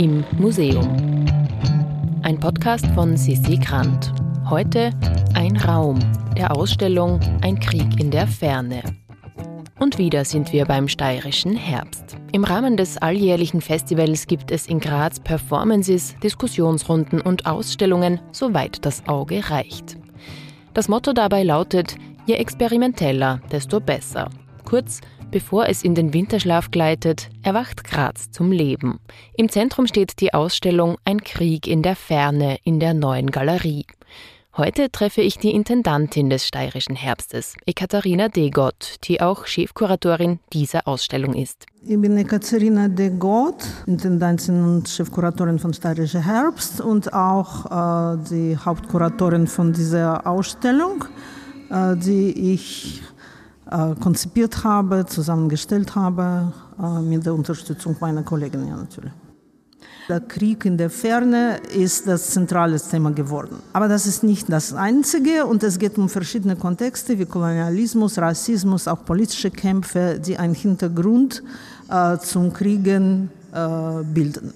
Im Museum. Ein Podcast von Sissi Grant. Heute ein Raum der Ausstellung Ein Krieg in der Ferne. Und wieder sind wir beim steirischen Herbst. Im Rahmen des alljährlichen Festivals gibt es in Graz Performances, Diskussionsrunden und Ausstellungen, soweit das Auge reicht. Das Motto dabei lautet, je experimenteller, desto besser. Kurz, bevor es in den Winterschlaf gleitet, erwacht Graz zum Leben. Im Zentrum steht die Ausstellung Ein Krieg in der Ferne in der neuen Galerie. Heute treffe ich die Intendantin des Steirischen Herbstes, Ekaterina Degott, die auch Chefkuratorin dieser Ausstellung ist. Ich bin Ekaterina Degott, Intendantin und Chefkuratorin von Steirischer Herbst und auch äh, die Hauptkuratorin von dieser Ausstellung, äh, die ich konzipiert habe, zusammengestellt habe, äh, mit der Unterstützung meiner Kollegin ja natürlich. Der Krieg in der Ferne ist das zentrale Thema geworden. Aber das ist nicht das Einzige und es geht um verschiedene Kontexte wie Kolonialismus, Rassismus, auch politische Kämpfe, die einen Hintergrund äh, zum Kriegen äh, bilden.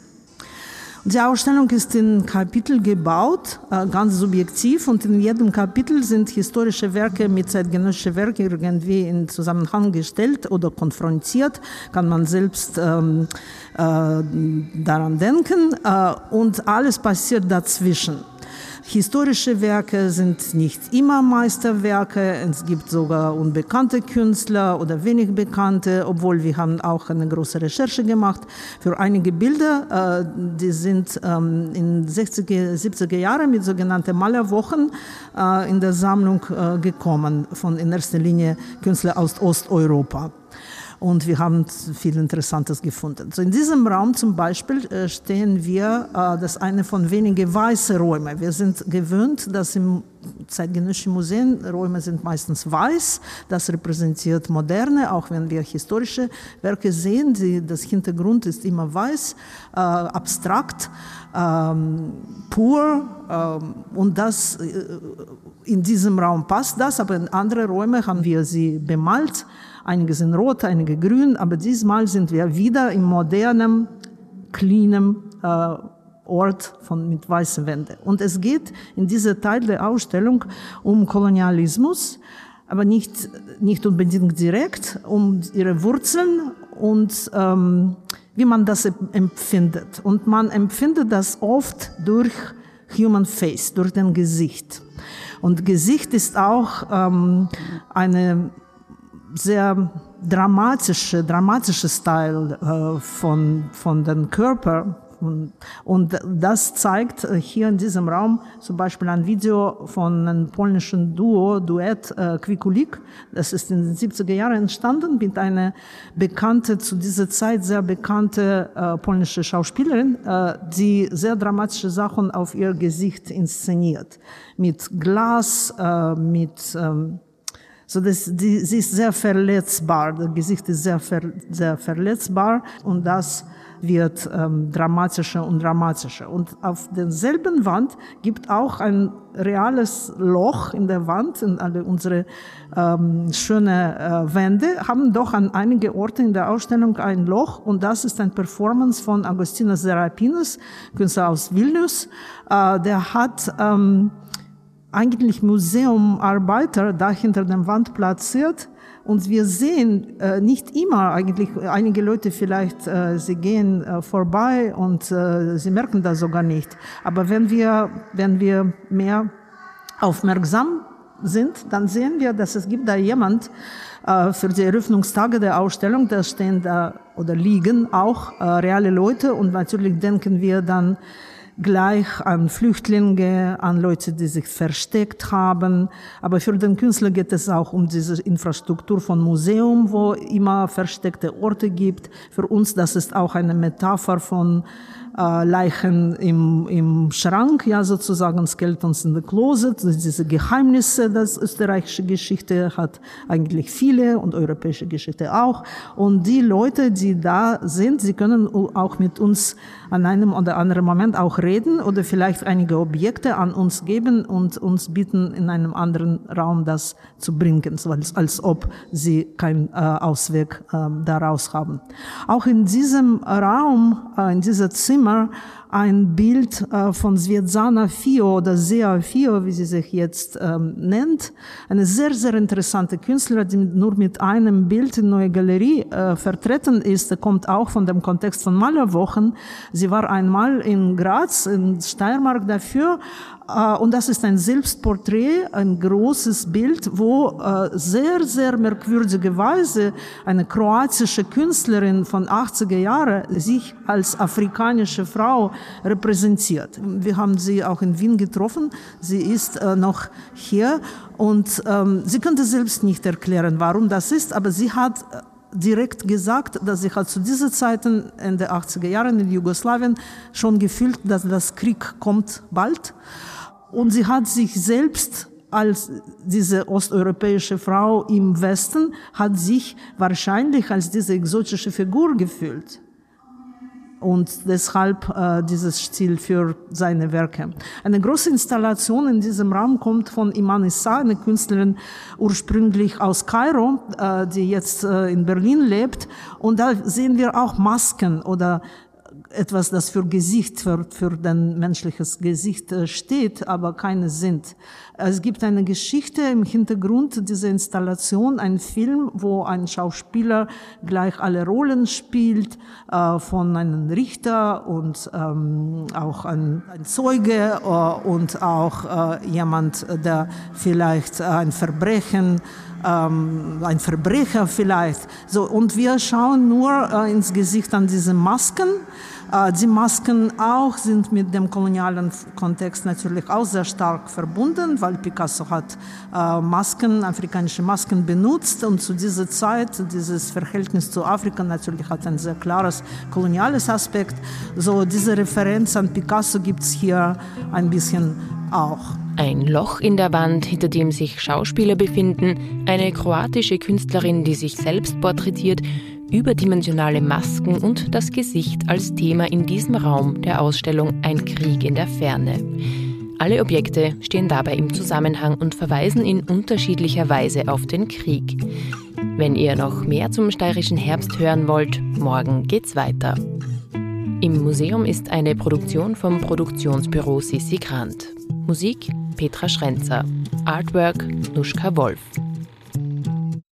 Die Ausstellung ist in Kapitel gebaut, äh, ganz subjektiv, und in jedem Kapitel sind historische Werke mit zeitgenössischen Werken irgendwie in Zusammenhang gestellt oder konfrontiert, kann man selbst ähm, äh, daran denken, äh, und alles passiert dazwischen. Historische Werke sind nicht immer Meisterwerke. Es gibt sogar unbekannte Künstler oder wenig bekannte, obwohl wir haben auch eine große Recherche gemacht für einige Bilder. Äh, die sind ähm, in 60er, 70er Jahren mit sogenannten Malerwochen äh, in der Sammlung äh, gekommen, von in erster Linie Künstler aus Osteuropa und wir haben viel Interessantes gefunden. So in diesem Raum zum Beispiel äh, stehen wir, äh, das ist eine von wenigen weißen Räumen. Wir sind gewöhnt, dass im zeitgenössischen Museen Räume sind meistens weiß. Das repräsentiert Moderne, auch wenn wir historische Werke sehen. Die, das Hintergrund ist immer weiß, äh, abstrakt, ähm, pur. Ähm, und das äh, in diesem Raum passt das, aber in andere Räume haben wir sie bemalt. Einige sind rot, einige grün, aber diesmal sind wir wieder im modernen, cleanen äh, Ort von, mit weißen Wänden. Und es geht in dieser Teil der Ausstellung um Kolonialismus, aber nicht, nicht unbedingt direkt, um ihre Wurzeln und ähm, wie man das empfindet. Und man empfindet das oft durch Human Face, durch den Gesicht. Und Gesicht ist auch ähm, eine sehr dramatische, dramatische Style äh, von, von den Körper. Und, und das zeigt äh, hier in diesem Raum zum Beispiel ein Video von einem polnischen Duo, Duett äh, Kwikulik. Das ist in den 70er Jahren entstanden mit einer bekannte, zu dieser Zeit sehr bekannte äh, polnische Schauspielerin, äh, die sehr dramatische Sachen auf ihr Gesicht inszeniert. Mit Glas, äh, mit ähm, so das, die, sie ist sehr verletzbar, das Gesicht ist sehr, ver, sehr verletzbar und das wird ähm, dramatischer und dramatischer. Und auf derselben Wand gibt auch ein reales Loch in der Wand, in alle unsere ähm, schöne äh, Wände haben doch an einige Orte in der Ausstellung ein Loch und das ist ein Performance von Agostinos Serapinos, Künstler aus Vilnius. Äh, der hat ähm, eigentlich Museumarbeiter da hinter dem Wand platziert. Und wir sehen äh, nicht immer eigentlich, einige Leute vielleicht, äh, sie gehen äh, vorbei und äh, sie merken das sogar nicht. Aber wenn wir, wenn wir mehr aufmerksam sind, dann sehen wir, dass es gibt da jemand äh, für die Eröffnungstage der Ausstellung, da stehen da oder liegen auch äh, reale Leute und natürlich denken wir dann gleich an Flüchtlinge, an Leute, die sich versteckt haben. Aber für den Künstler geht es auch um diese Infrastruktur von Museum, wo immer versteckte Orte gibt. Für uns, das ist auch eine Metapher von äh, Leichen im, im Schrank, ja sozusagen Skeletons in the Closet. Diese Geheimnisse, das österreichische Geschichte hat eigentlich viele und europäische Geschichte auch. Und die Leute, die da sind, sie können auch mit uns an einem oder anderen Moment auch reden oder vielleicht einige Objekte an uns geben und uns bitten, in einem anderen Raum das zu bringen, so als, als ob sie keinen äh, Ausweg äh, daraus haben. Auch in diesem Raum, äh, in diesem Zimmer, ein Bild äh, von Svetlana Fio oder Sea Fio, wie sie sich jetzt ähm, nennt. Eine sehr, sehr interessante Künstlerin, die nur mit einem Bild in Neue Galerie äh, vertreten ist. kommt auch von dem Kontext von Malerwochen. Sie war einmal in Graz, in Steiermark dafür und das ist ein Selbstporträt, ein großes Bild, wo äh, sehr, sehr merkwürdigerweise eine kroatische Künstlerin von 80er Jahren sich als afrikanische Frau repräsentiert. Wir haben sie auch in Wien getroffen. Sie ist äh, noch hier und ähm, sie könnte selbst nicht erklären, warum das ist, aber sie hat direkt gesagt, dass sie hat zu diesen Zeiten, Ende 80er Jahre in Jugoslawien, schon gefühlt, dass das Krieg kommt bald. Und sie hat sich selbst als diese osteuropäische Frau im Westen, hat sich wahrscheinlich als diese exotische Figur gefühlt. Und deshalb äh, dieses Stil für seine Werke. Eine große Installation in diesem Raum kommt von Iman Issa, eine Künstlerin ursprünglich aus Kairo, äh, die jetzt äh, in Berlin lebt. Und da sehen wir auch Masken oder etwas, das für Gesicht, für, für dein menschliches Gesicht äh, steht, aber keine sind. Es gibt eine Geschichte im Hintergrund dieser Installation, ein Film, wo ein Schauspieler gleich alle Rollen spielt, äh, von einem Richter und ähm, auch ein, ein Zeuge äh, und auch äh, jemand, der vielleicht ein Verbrechen ähm, ein Verbrecher vielleicht. So, und wir schauen nur äh, ins Gesicht an diese Masken äh, die Masken auch sind mit dem kolonialen Kontext natürlich auch sehr stark verbunden, weil Picasso hat äh, Masken, afrikanische Masken benutzt und zu dieser Zeit dieses Verhältnis zu Afrika natürlich hat ein sehr klares koloniales Aspekt. So diese Referenz an Picasso gibt es hier ein bisschen auch. Ein Loch in der Wand, hinter dem sich Schauspieler befinden, eine kroatische Künstlerin, die sich selbst porträtiert, überdimensionale Masken und das Gesicht als Thema in diesem Raum der Ausstellung Ein Krieg in der Ferne. Alle Objekte stehen dabei im Zusammenhang und verweisen in unterschiedlicher Weise auf den Krieg. Wenn ihr noch mehr zum steirischen Herbst hören wollt, morgen geht's weiter. Im Museum ist eine Produktion vom Produktionsbüro Sissi Grant. Musik Petra Schrenzer. Artwork Nuschka Wolf.